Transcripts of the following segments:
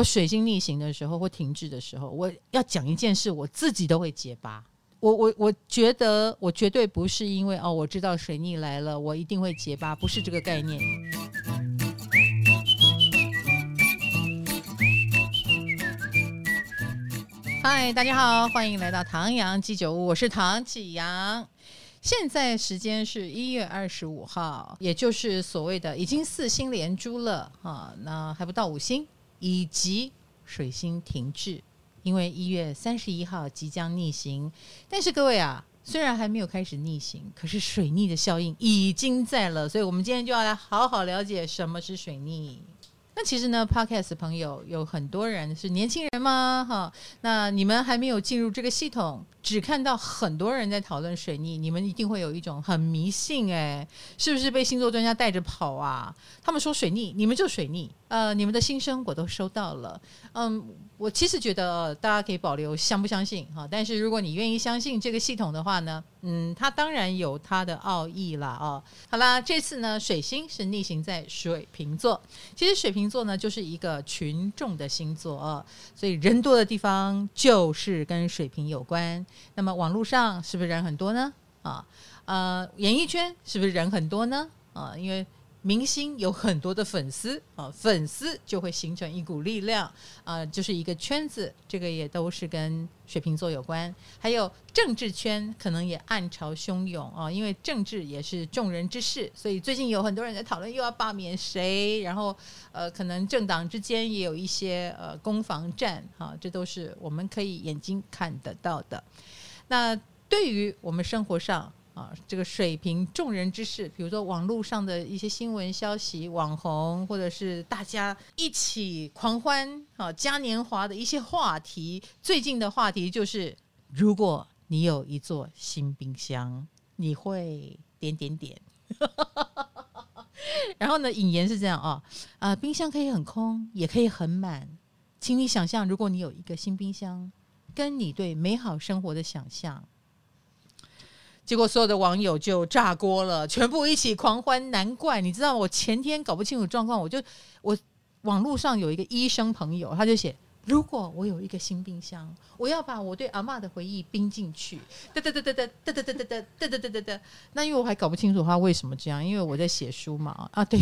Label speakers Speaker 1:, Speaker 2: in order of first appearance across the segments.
Speaker 1: 我水星逆行的时候或停滞的时候，我要讲一件事，我自己都会结巴。我我我觉得我绝对不是因为哦，我知道水逆来了，我一定会结巴，不是这个概念。嗨，大家好，欢迎来到唐阳鸡酒屋，我是唐启阳。现在时间是一月二十五号，也就是所谓的已经四星连珠了啊，那还不到五星，以及水星停滞。因为一月三十一号即将逆行，但是各位啊，虽然还没有开始逆行，可是水逆的效应已经在了，所以我们今天就要来好好了解什么是水逆。那其实呢，Podcast 朋友有很多人是年轻人吗？哈，那你们还没有进入这个系统，只看到很多人在讨论水逆，你们一定会有一种很迷信哎，是不是被星座专家带着跑啊？他们说水逆，你们就水逆，呃，你们的心声我都收到了，嗯。我其实觉得大家可以保留相不相信哈，但是如果你愿意相信这个系统的话呢，嗯，它当然有它的奥义啦哦。好啦，这次呢，水星是逆行在水瓶座，其实水瓶座呢就是一个群众的星座啊，所以人多的地方就是跟水瓶有关。那么网络上是不是人很多呢？啊，呃，演艺圈是不是人很多呢？啊，因为。明星有很多的粉丝啊，粉丝就会形成一股力量啊，就是一个圈子，这个也都是跟水瓶座有关。还有政治圈可能也暗潮汹涌啊，因为政治也是众人之事，所以最近有很多人在讨论又要罢免谁，然后呃，可能政党之间也有一些呃攻防战啊，这都是我们可以眼睛看得到的。那对于我们生活上，啊，这个水平众人之事，比如说网络上的一些新闻消息、网红，或者是大家一起狂欢啊嘉年华的一些话题。最近的话题就是，如果你有一座新冰箱，你会点点点。然后呢，引言是这样啊，啊，冰箱可以很空，也可以很满。请你想象，如果你有一个新冰箱，跟你对美好生活的想象。结果所有的网友就炸锅了，全部一起狂欢。难怪你知道，我前天搞不清楚状况，我就我网络上有一个医生朋友，他就写：如果我有一个新冰箱，我要把我对阿嬷的回忆冰进去。哒哒哒哒哒哒哒哒哒哒哒哒哒哒。那因为我还搞不清楚他为什么这样，因为我在写书嘛。啊，对，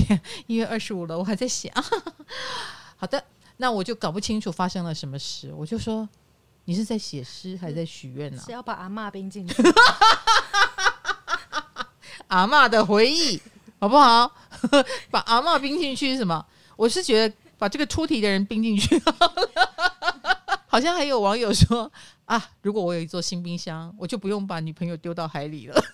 Speaker 1: 一月二十五了，我还在写啊。好的，那我就搞不清楚发生了什么事，我就说。你是在写诗还是在许愿呢？是
Speaker 2: 要把阿妈冰进去，
Speaker 1: 阿妈的回忆好不好？把阿妈冰进去是什么？我是觉得把这个出题的人冰进去。好像还有网友说啊，如果我有一座新冰箱，我就不用把女朋友丢到海里了。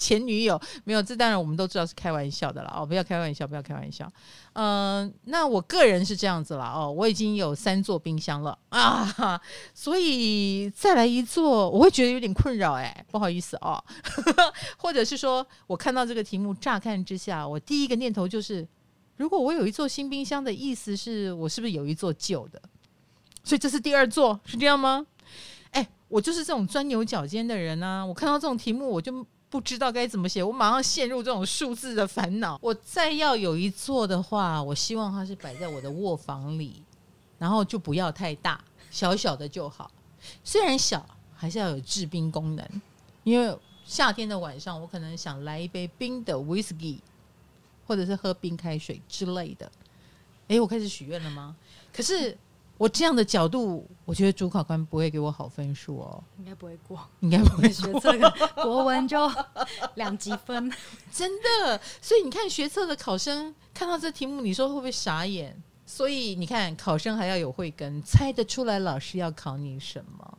Speaker 1: 前女友没有，这当然我们都知道是开玩笑的了哦，不要开玩笑，不要开玩笑。嗯、那我个人是这样子了哦，我已经有三座冰箱了啊，所以再来一座，我会觉得有点困扰哎，不好意思哦。或者是说我看到这个题目，乍看之下，我第一个念头就是，如果我有一座新冰箱的意思是我是不是有一座旧的？所以这是第二座，是这样吗？哎，我就是这种钻牛角尖的人啊，我看到这种题目我就。不知道该怎么写，我马上陷入这种数字的烦恼。我再要有一座的话，我希望它是摆在我的卧房里，然后就不要太大，小小的就好。虽然小，还是要有制冰功能。因为夏天的晚上，我可能想来一杯冰的 whisky，或者是喝冰开水之类的。诶，我开始许愿了吗？可是。我这样的角度，我觉得主考官不会给我好分数哦，
Speaker 2: 应该不会过，
Speaker 1: 应该不会
Speaker 2: 学这个国文就两级分，
Speaker 1: 真的。所以你看学测的考生看到这题目，你说会不会傻眼？所以你看考生还要有慧根，猜得出来老师要考你什么，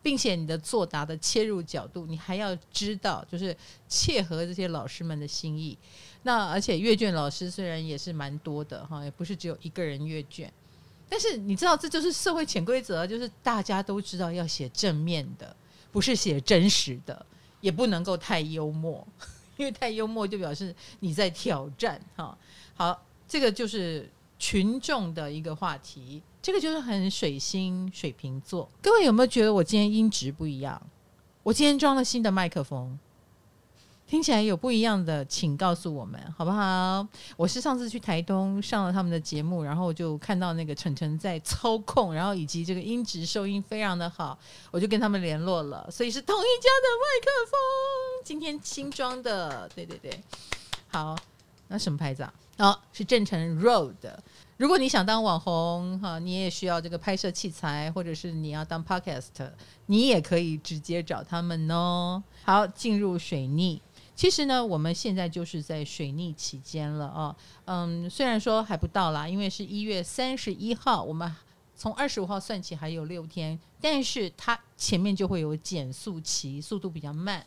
Speaker 1: 并且你的作答的切入角度，你还要知道，就是切合这些老师们的心意。那而且阅卷老师虽然也是蛮多的哈，也不是只有一个人阅卷。但是你知道，这就是社会潜规则，就是大家都知道要写正面的，不是写真实的，也不能够太幽默，因为太幽默就表示你在挑战哈。好，这个就是群众的一个话题，这个就是很水星水瓶座。各位有没有觉得我今天音质不一样？我今天装了新的麦克风，听起来有不一样的，请告诉我们好不好？我是上次去台东上了他们的节目，然后就看到那个晨晨在操控，然后以及这个音质收音非常的好，我就跟他们联络了，所以是同一家的麦克风，今天新装的，对对对，好，那什么牌子啊？哦，是正成 Road。如果你想当网红哈，你也需要这个拍摄器材，或者是你要当 Podcast，你也可以直接找他们哦。好，进入水逆，其实呢，我们现在就是在水逆期间了啊。嗯，虽然说还不到啦，因为是一月三十一号，我们从二十五号算起还有六天，但是它前面就会有减速期，速度比较慢。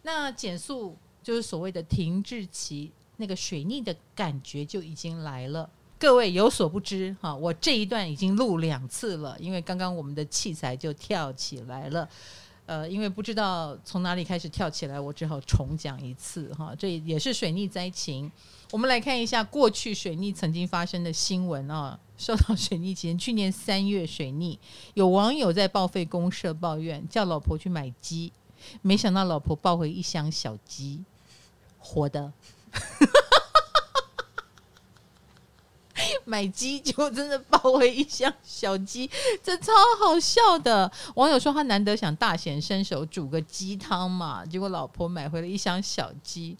Speaker 1: 那减速就是所谓的停滞期，那个水逆的感觉就已经来了。各位有所不知哈，我这一段已经录两次了，因为刚刚我们的器材就跳起来了，呃，因为不知道从哪里开始跳起来，我只好重讲一次哈。这也是水逆灾情，我们来看一下过去水逆曾经发生的新闻啊。受到水逆期间，去年三月水逆，有网友在报废公社抱怨，叫老婆去买鸡，没想到老婆抱回一箱小鸡，活的。买鸡就真的抱回一箱小鸡，这超好笑的。网友说他难得想大显身手煮个鸡汤嘛，结果老婆买回了一箱小鸡，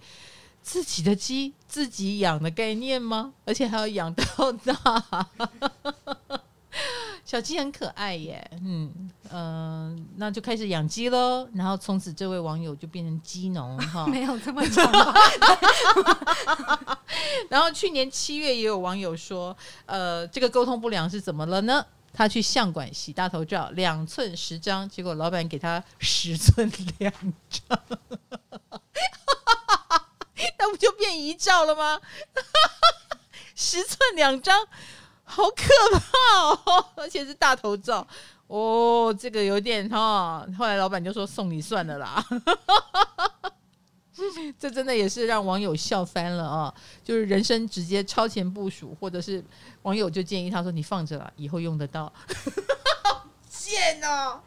Speaker 1: 自己的鸡自己养的概念吗？而且还要养到大。小鸡很可爱耶，嗯嗯、呃，那就开始养鸡喽。然后从此这位网友就变成鸡农哈，
Speaker 2: 没有这么长。
Speaker 1: 然后去年七月也有网友说，呃，这个沟通不良是怎么了呢？他去相馆洗大头照，两寸十张，结果老板给他十寸两张，那不就变遗照了吗？十寸两张。好可怕哦！而且是大头照哦，这个有点哈。后来老板就说送你算了啦，这真的也是让网友笑翻了啊！就是人生直接超前部署，或者是网友就建议他说：“你放着啦，以后用得到。”好贱哦，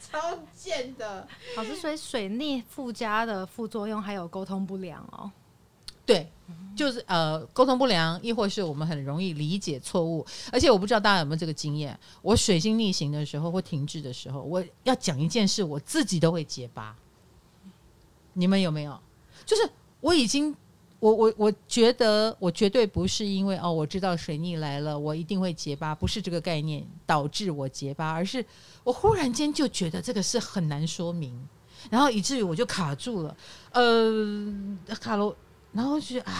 Speaker 1: 超贱的！
Speaker 2: 老师，所以水逆附加的副作用还有沟通不良哦。
Speaker 1: 对。就是呃沟通不良，亦或是我们很容易理解错误，而且我不知道大家有没有这个经验，我水星逆行的时候或停滞的时候，我要讲一件事，我自己都会结巴。你们有没有？就是我已经，我我我觉得我绝对不是因为哦，我知道水逆来了，我一定会结巴，不是这个概念导致我结巴，而是我忽然间就觉得这个是很难说明，然后以至于我就卡住了，呃，卡罗。然后就啊，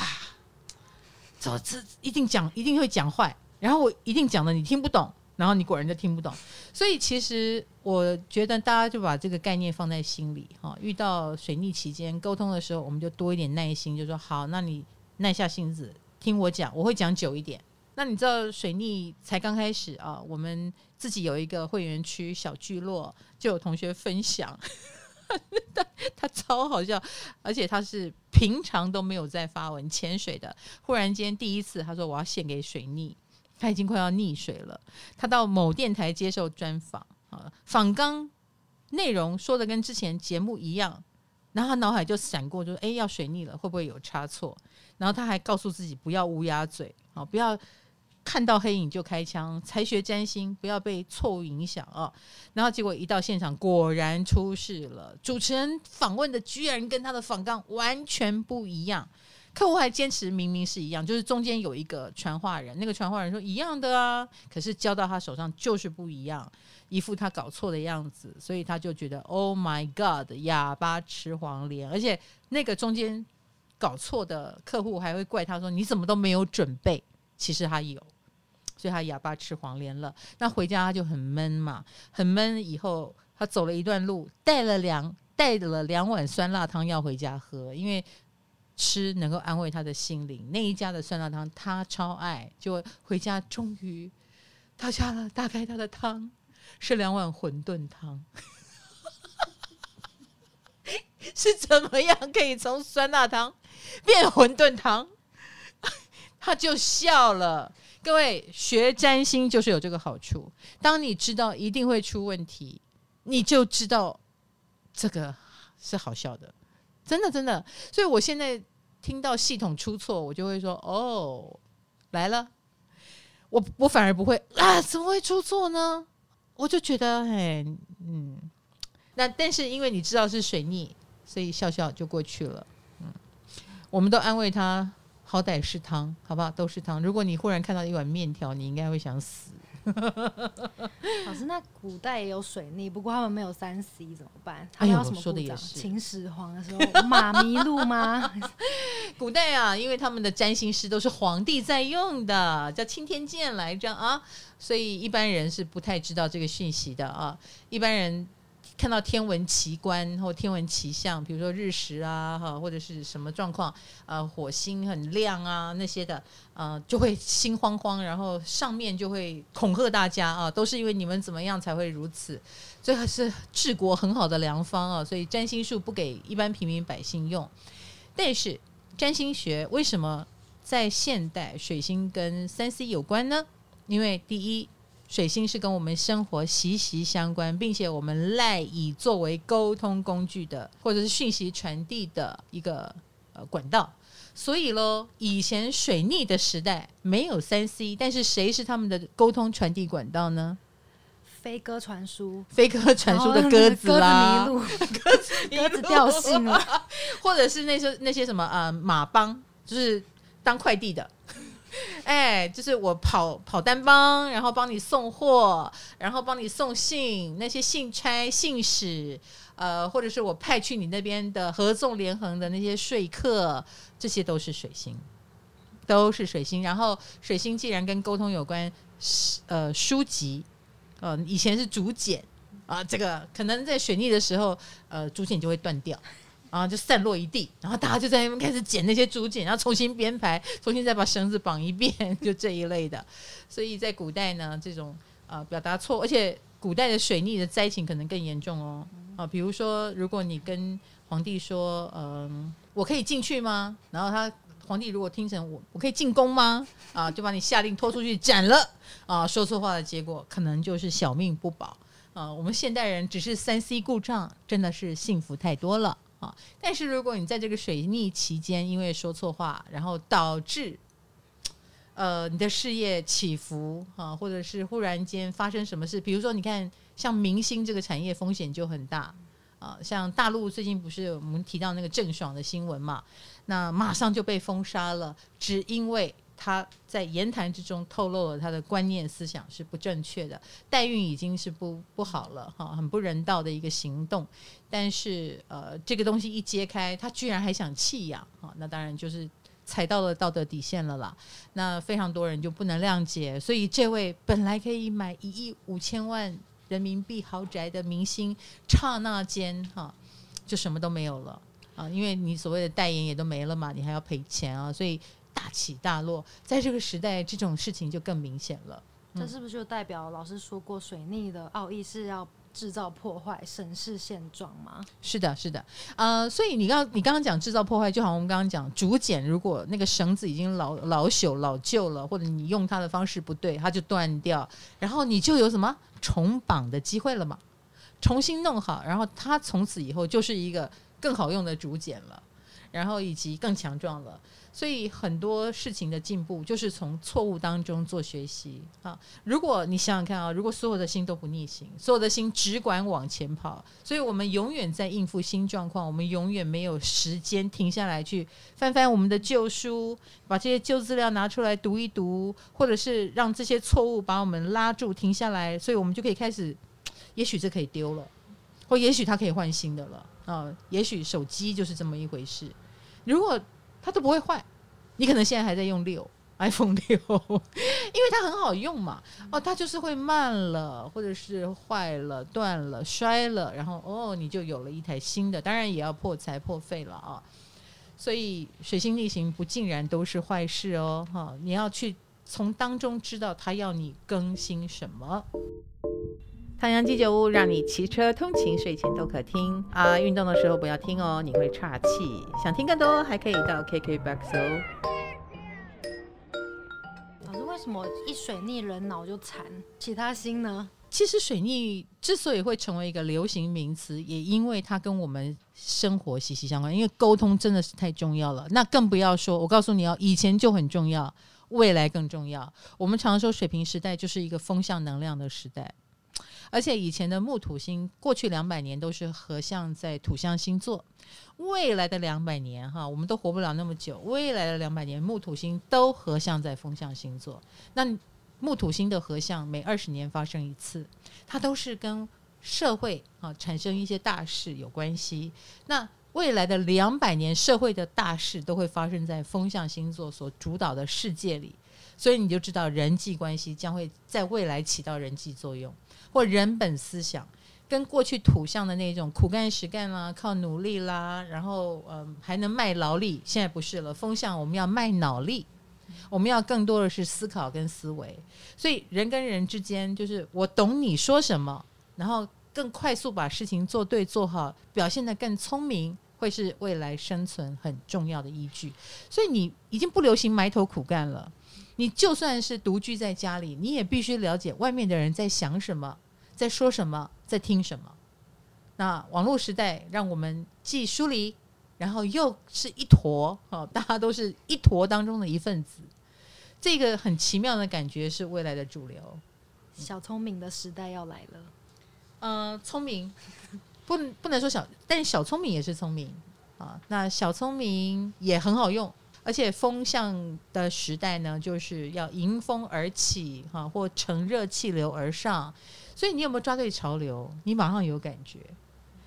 Speaker 1: 这这一定讲一定会讲坏，然后我一定讲的你听不懂，然后你果然就听不懂。所以其实我觉得大家就把这个概念放在心里哈。遇到水逆期间沟通的时候，我们就多一点耐心，就说好，那你耐下性子听我讲，我会讲久一点。那你知道水逆才刚开始啊，我们自己有一个会员区小聚落，就有同学分享。他 他超好笑，而且他是平常都没有在发文潜水的，忽然间第一次他说我要献给水逆，他已经快要溺水了。他到某电台接受专访啊，访纲内容说的跟之前节目一样，然后他脑海就闪过，就说哎要水逆了，会不会有差错？然后他还告诉自己不要乌鸦嘴啊，不要。看到黑影就开枪，才学占星，不要被错误影响啊！然后结果一到现场，果然出事了。主持人访问的居然跟他的访纲完全不一样，客户还坚持明明是一样，就是中间有一个传话人，那个传话人说一样的啊，可是交到他手上就是不一样，一副他搞错的样子，所以他就觉得 Oh my God，哑巴吃黄连，而且那个中间搞错的客户还会怪他说你怎么都没有准备，其实他有。所以他哑巴吃黄连了，那回家他就很闷嘛，很闷。以后他走了一段路，带了两带了两碗酸辣汤要回家喝，因为吃能够安慰他的心灵。那一家的酸辣汤他超爱，就回家终于到家了，打开他的汤是两碗馄饨汤，是怎么样可以从酸辣汤变馄饨汤？他就笑了。各位学占星就是有这个好处，当你知道一定会出问题，你就知道这个是好笑的，真的真的。所以我现在听到系统出错，我就会说哦，来了。我我反而不会啊，怎么会出错呢？我就觉得，哎，嗯，那但是因为你知道是水逆，所以笑笑就过去了。嗯，我们都安慰他，好歹是汤，好不好？都是汤。如果你忽然看到一碗面条，你应该会想死。
Speaker 2: 老师，那古代也有水逆，不过他们没有三 C 怎么办？
Speaker 1: 哎呀，
Speaker 2: 我
Speaker 1: 说的也是。
Speaker 2: 秦始皇的时候马迷路吗？
Speaker 1: 古代啊，因为他们的占星师都是皇帝在用的，叫钦天监来着啊，所以一般人是不太知道这个讯息的啊，一般人。看到天文奇观或天文奇象，比如说日食啊，哈，或者是什么状况，呃，火星很亮啊，那些的，呃，就会心慌慌，然后上面就会恐吓大家啊，都是因为你们怎么样才会如此，这还是治国很好的良方啊，所以占星术不给一般平民百姓用，但是占星学为什么在现代水星跟三 C 有关呢？因为第一。水星是跟我们生活息息相关，并且我们赖以作为沟通工具的，或者是讯息传递的一个呃管道。所以喽，以前水逆的时代没有三 C，但是谁是他们的沟通传递管道呢？
Speaker 2: 飞鸽传书，
Speaker 1: 飞鸽传书的鸽子啦，
Speaker 2: 鸽子迷路，鸽 子鸽子掉信了，
Speaker 1: 或者是那些那些什么呃马帮，就是当快递的。哎，就是我跑跑单帮，然后帮你送货，然后帮你送信，那些信差、信使，呃，或者是我派去你那边的合纵连横的那些说客，这些都是水星，都是水星。然后水星既然跟沟通有关，呃，书籍，呃，以前是竹简啊，这个可能在水逆的时候，呃，竹简就会断掉。然后就散落一地，然后大家就在那边开始捡那些竹简，然后重新编排，重新再把绳子绑一遍，就这一类的。所以在古代呢，这种呃表达错，而且古代的水逆的灾情可能更严重哦。啊，比如说，如果你跟皇帝说，嗯、呃，我可以进去吗？然后他皇帝如果听成我我可以进宫吗？啊，就把你下令拖出去斩了。啊，说错话的结果可能就是小命不保。啊，我们现代人只是三 C 故障，真的是幸福太多了。但是如果你在这个水逆期间，因为说错话，然后导致呃你的事业起伏啊，或者是忽然间发生什么事，比如说你看像明星这个产业风险就很大啊，像大陆最近不是我们提到那个郑爽的新闻嘛，那马上就被封杀了，只因为。他在言谈之中透露了他的观念思想是不正确的，代孕已经是不不好了哈，很不人道的一个行动。但是呃，这个东西一揭开，他居然还想弃养哈，那当然就是踩到了道德底线了啦。那非常多人就不能谅解，所以这位本来可以买一亿五千万人民币豪宅的明星，刹那间哈就什么都没有了啊，因为你所谓的代言也都没了嘛，你还要赔钱啊，所以。大起大落，在这个时代，这种事情就更明显了。
Speaker 2: 嗯、这是不是就代表老师说过，水逆的奥义是要制造破坏，审视现状吗？
Speaker 1: 是的，是的。呃，所以你刚你刚刚讲制造破坏，就好像我们刚刚讲竹简，如果那个绳子已经老老朽老旧了，或者你用它的方式不对，它就断掉，然后你就有什么重绑的机会了嘛？重新弄好，然后它从此以后就是一个更好用的竹简了，然后以及更强壮了。所以很多事情的进步就是从错误当中做学习啊！如果你想想看啊，如果所有的心都不逆行，所有的心只管往前跑，所以我们永远在应付新状况，我们永远没有时间停下来去翻翻我们的旧书，把这些旧资料拿出来读一读，或者是让这些错误把我们拉住停下来，所以我们就可以开始，也许这可以丢了，或也许它可以换新的了啊！也许手机就是这么一回事，如果。它都不会坏，你可能现在还在用六 iPhone 六，因为它很好用嘛。哦，它就是会慢了，或者是坏了、断了、摔了，然后哦，你就有了一台新的。当然也要破财破费了啊。所以水星逆行不尽然都是坏事哦，哈！你要去从当中知道它要你更新什么。唐阳鸡酒屋让你骑车通勤睡前都可听啊，运动的时候不要听哦，你会岔气。想听更多还可以到 KKBOX 哦。
Speaker 2: 老师，为什么一水逆人脑就残？其他心呢？
Speaker 1: 其实水逆之所以会成为一个流行名词，也因为它跟我们生活息息相关。因为沟通真的是太重要了，那更不要说，我告诉你哦，以前就很重要，未来更重要。我们常说水平时代就是一个风向能量的时代，而且以前的木土星过去两百年都是合相在土象星座，未来的两百年哈，我们都活不了那么久，未来的两百年木土星都合相在风象星座，那。木土星的合相每二十年发生一次，它都是跟社会啊产生一些大事有关系。那未来的两百年，社会的大事都会发生在风象星座所主导的世界里，所以你就知道人际关系将会在未来起到人际作用，或人本思想跟过去土象的那种苦干实干啦、靠努力啦，然后嗯、还能卖劳力，现在不是了，风向我们要卖脑力。我们要更多的是思考跟思维，所以人跟人之间就是我懂你说什么，然后更快速把事情做对做好，表现得更聪明，会是未来生存很重要的依据。所以你已经不流行埋头苦干了，你就算是独居在家里，你也必须了解外面的人在想什么，在说什么，在听什么。那网络时代让我们既疏离。然后又是一坨，哦，大家都是一坨当中的一份子，这个很奇妙的感觉是未来的主流。
Speaker 2: 小聪明的时代要来了，
Speaker 1: 呃，聪明不不能说小，但是小聪明也是聪明啊。那小聪明也很好用，而且风向的时代呢，就是要迎风而起，哈，或乘热气流而上。所以你有没有抓对潮流？你马上有感觉。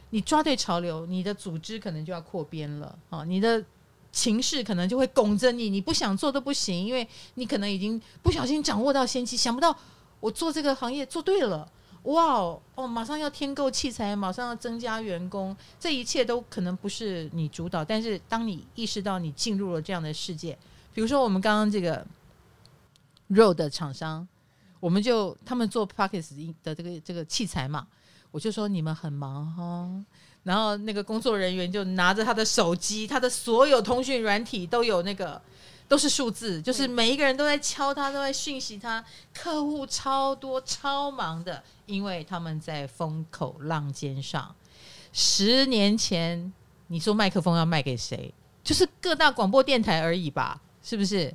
Speaker 1: 你抓对潮流，你的组织可能就要扩编了啊！你的情势可能就会拱着你，你不想做都不行，因为你可能已经不小心掌握到先机，想不到我做这个行业做对了，哇哦！马上要添购器材，马上要增加员工，这一切都可能不是你主导。但是当你意识到你进入了这样的世界，比如说我们刚刚这个 Rode 的厂商，我们就他们做 Podcast 的这个这个器材嘛。我就说你们很忙哈，然后那个工作人员就拿着他的手机，他的所有通讯软体都有那个都是数字，就是每一个人都在敲他，都在讯息他，客户超多超忙的，因为他们在风口浪尖上。十年前你说麦克风要卖给谁？就是各大广播电台而已吧，是不是？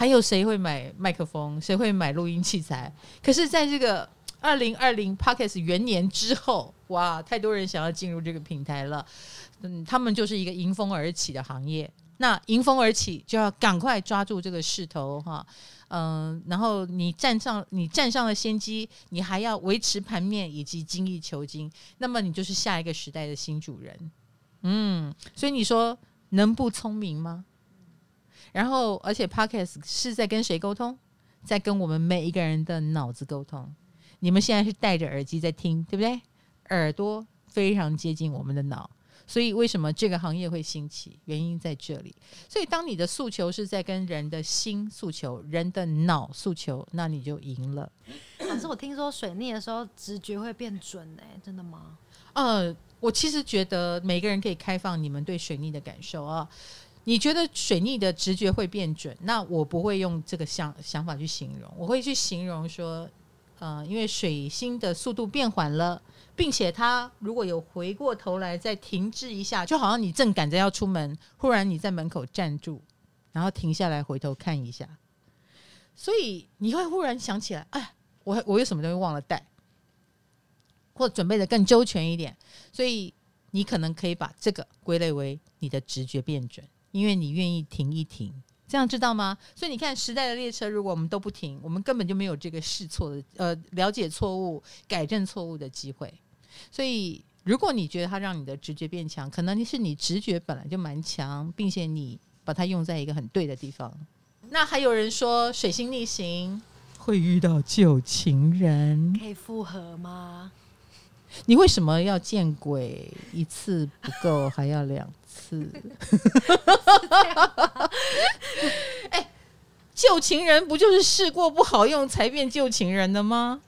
Speaker 1: 还有谁会买麦克风？谁会买录音器材？可是在这个。二零二零 Podcast 元年之后，哇，太多人想要进入这个平台了。嗯，他们就是一个迎风而起的行业。那迎风而起，就要赶快抓住这个势头哈。嗯，然后你站上，你站上了先机，你还要维持盘面以及精益求精。那么你就是下一个时代的新主人。嗯，所以你说能不聪明吗？然后，而且 Podcast 是在跟谁沟通？在跟我们每一个人的脑子沟通。你们现在是戴着耳机在听，对不对？耳朵非常接近我们的脑，所以为什么这个行业会兴起？原因在这里。所以当你的诉求是在跟人的心诉求、人的脑诉求，那你就赢了。
Speaker 2: 可是，我听说水逆的时候直觉会变准，哎，真的吗？
Speaker 1: 呃，我其实觉得每个人可以开放你们对水逆的感受啊。你觉得水逆的直觉会变准？那我不会用这个想想法去形容，我会去形容说。呃，因为水星的速度变缓了，并且它如果有回过头来再停滞一下，就好像你正赶着要出门，忽然你在门口站住，然后停下来回头看一下，所以你会忽然想起来，哎，我我有什么东西忘了带，或准备得更周全一点，所以你可能可以把这个归类为你的直觉变准，因为你愿意停一停。这样知道吗？所以你看，时代的列车，如果我们都不停，我们根本就没有这个试错的呃了解错误、改正错误的机会。所以，如果你觉得它让你的直觉变强，可能是你直觉本来就蛮强，并且你把它用在一个很对的地方。那还有人说，水星逆行会遇到旧情人，
Speaker 2: 可以复合吗？
Speaker 1: 你为什么要见鬼一次不够，还要两次？哎，旧情人不就是试过不好用才变旧情人的吗？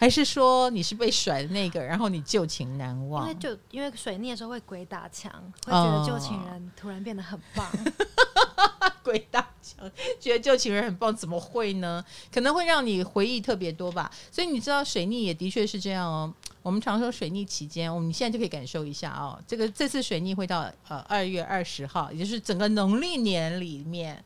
Speaker 1: 还是说你是被甩的那个，然后你旧情难忘？
Speaker 2: 因为就因为水逆的时候会鬼打墙，会觉得旧情人突然变得很棒。
Speaker 1: 鬼打墙，觉得旧情人很棒，怎么会呢？可能会让你回忆特别多吧。所以你知道水逆也的确是这样哦。我们常说水逆期间，我们现在就可以感受一下哦。这个这次水逆会到呃二月二十号，也就是整个农历年里面，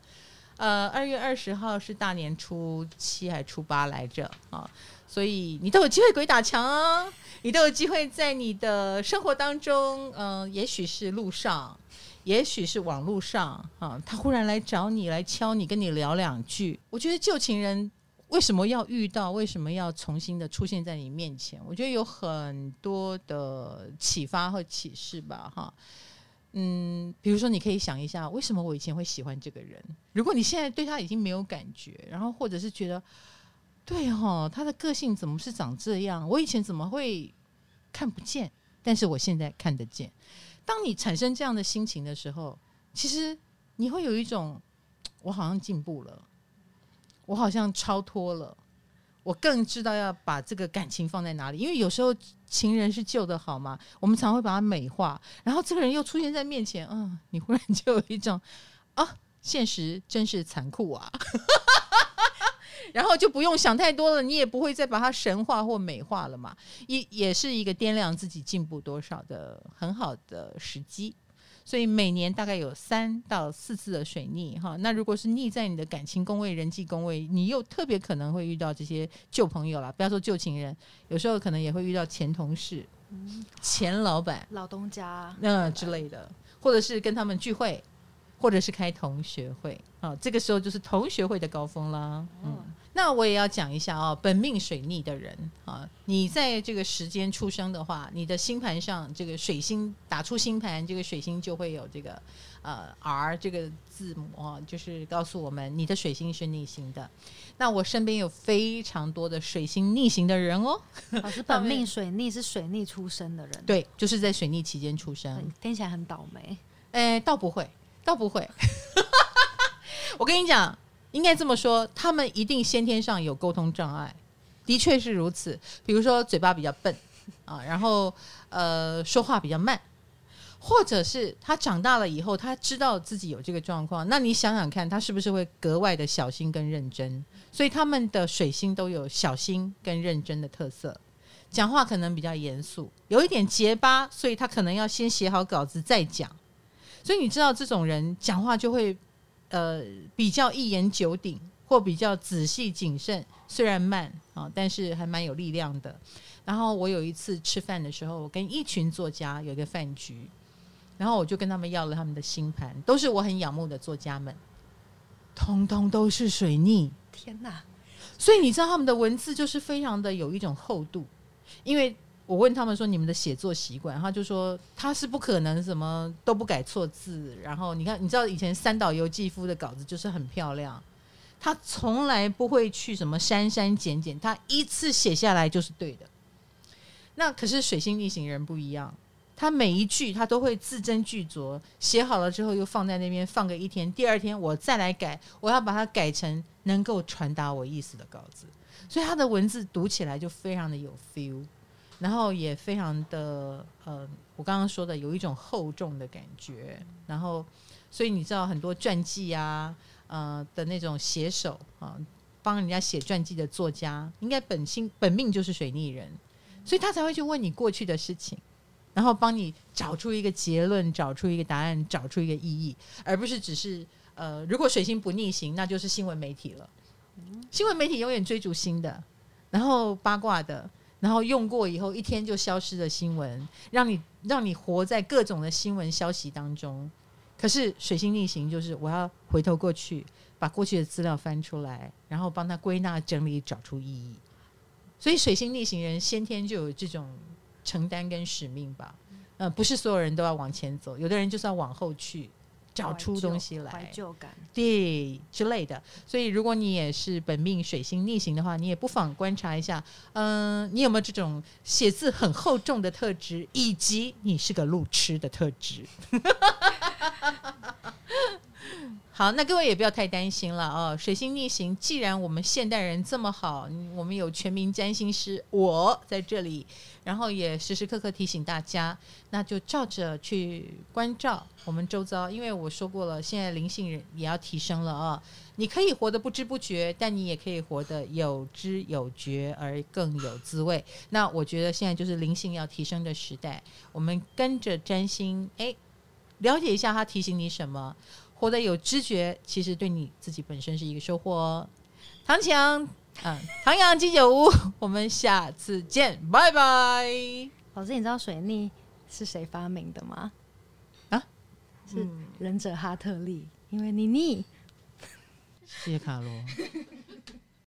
Speaker 1: 呃二月二十号是大年初七还初八来着啊。所以你都有机会鬼打墙啊，你都有机会在你的生活当中，嗯、也许是路上。也许是网络上啊，他忽然来找你，来敲你，跟你聊两句。我觉得旧情人为什么要遇到？为什么要重新的出现在你面前？我觉得有很多的启发和启示吧，哈。嗯，比如说你可以想一下，为什么我以前会喜欢这个人？如果你现在对他已经没有感觉，然后或者是觉得，对哦，他的个性怎么是长这样？我以前怎么会看不见？但是我现在看得见。当你产生这样的心情的时候，其实你会有一种，我好像进步了，我好像超脱了，我更知道要把这个感情放在哪里。因为有时候情人是旧的好吗？我们常会把它美化，然后这个人又出现在面前，嗯，你忽然就有一种，啊，现实真是残酷啊。然后就不用想太多了，你也不会再把它神化或美化了嘛，也也是一个掂量自己进步多少的很好的时机。所以每年大概有三到四次的水逆哈，那如果是逆在你的感情宫位、人际宫位，你又特别可能会遇到这些旧朋友啦，不要说旧情人，有时候可能也会遇到前同事、前老板、
Speaker 2: 老东家。
Speaker 1: 那、呃、之类的，或者是跟他们聚会，或者是开同学会。啊，这个时候就是同学会的高峰啦，嗯。那我也要讲一下哦，本命水逆的人啊，你在这个时间出生的话，你的星盘上这个水星打出星盘，这个水星就会有这个呃 R 这个字母啊，就是告诉我们你的水星是逆行的。那我身边有非常多的水星逆行的人哦。
Speaker 2: 老师，本命水逆是水逆出生的人，
Speaker 1: 对，就是在水逆期间出生，
Speaker 2: 听起来很倒霉。
Speaker 1: 哎，倒不会，倒不会。我跟你讲。应该这么说，他们一定先天上有沟通障碍，的确是如此。比如说嘴巴比较笨啊，然后呃说话比较慢，或者是他长大了以后，他知道自己有这个状况，那你想想看，他是不是会格外的小心跟认真？所以他们的水星都有小心跟认真的特色，讲话可能比较严肃，有一点结巴，所以他可能要先写好稿子再讲。所以你知道这种人讲话就会。呃，比较一言九鼎，或比较仔细谨慎，虽然慢啊，但是还蛮有力量的。然后我有一次吃饭的时候，我跟一群作家有一个饭局，然后我就跟他们要了他们的星盘，都是我很仰慕的作家们，通通都是水逆。
Speaker 2: 天哪！
Speaker 1: 所以你知道他们的文字就是非常的有一种厚度，因为。我问他们说：“你们的写作习惯？”他就说：“他是不可能什么都不改错字。然后你看，你知道以前三岛由纪夫的稿子就是很漂亮，他从来不会去什么删删减减，他一次写下来就是对的。那可是水星逆行人不一样，他每一句他都会字斟句酌，写好了之后又放在那边放个一天，第二天我再来改，我要把它改成能够传达我意思的稿子，所以他的文字读起来就非常的有 feel。”然后也非常的呃，我刚刚说的有一种厚重的感觉。然后，所以你知道很多传记啊，呃的那种写手啊，帮人家写传记的作家，应该本性本命就是水逆人，所以他才会去问你过去的事情，然后帮你找出一个结论，找出一个答案，找出一个意义，而不是只是呃，如果水星不逆行，那就是新闻媒体了。新闻媒体永远追逐新的，然后八卦的。然后用过以后一天就消失的新闻，让你让你活在各种的新闻消息当中。可是水星逆行就是我要回头过去，把过去的资料翻出来，然后帮他归纳整理，找出意义。所以水星逆行人先天就有这种承担跟使命吧。呃，不是所有人都要往前走，有的人就是要往后去。找出东西来，
Speaker 2: 怀旧感，
Speaker 1: 对之类的。所以，如果你也是本命水星逆行的话，你也不妨观察一下，嗯、呃，你有没有这种写字很厚重的特质，以及你是个路痴的特质。好，那各位也不要太担心了哦。水星逆行，既然我们现代人这么好，我们有全民占星师我在这里，然后也时时刻刻提醒大家，那就照着去关照我们周遭。因为我说过了，现在灵性人也要提升了啊、你可以活得不知不觉，但你也可以活得有知有觉而更有滋味。那我觉得现在就是灵性要提升的时代，我们跟着占星，哎，了解一下他提醒你什么。活得有知觉，其实对你自己本身是一个收获哦。唐綺阳，嗯，唐阳鸡酒屋，我们下次见，拜拜。
Speaker 2: 老师，你知道水逆是谁发明的吗？
Speaker 1: 啊，
Speaker 2: 是忍者哈特利，因为你逆。
Speaker 1: 谢谢卡罗。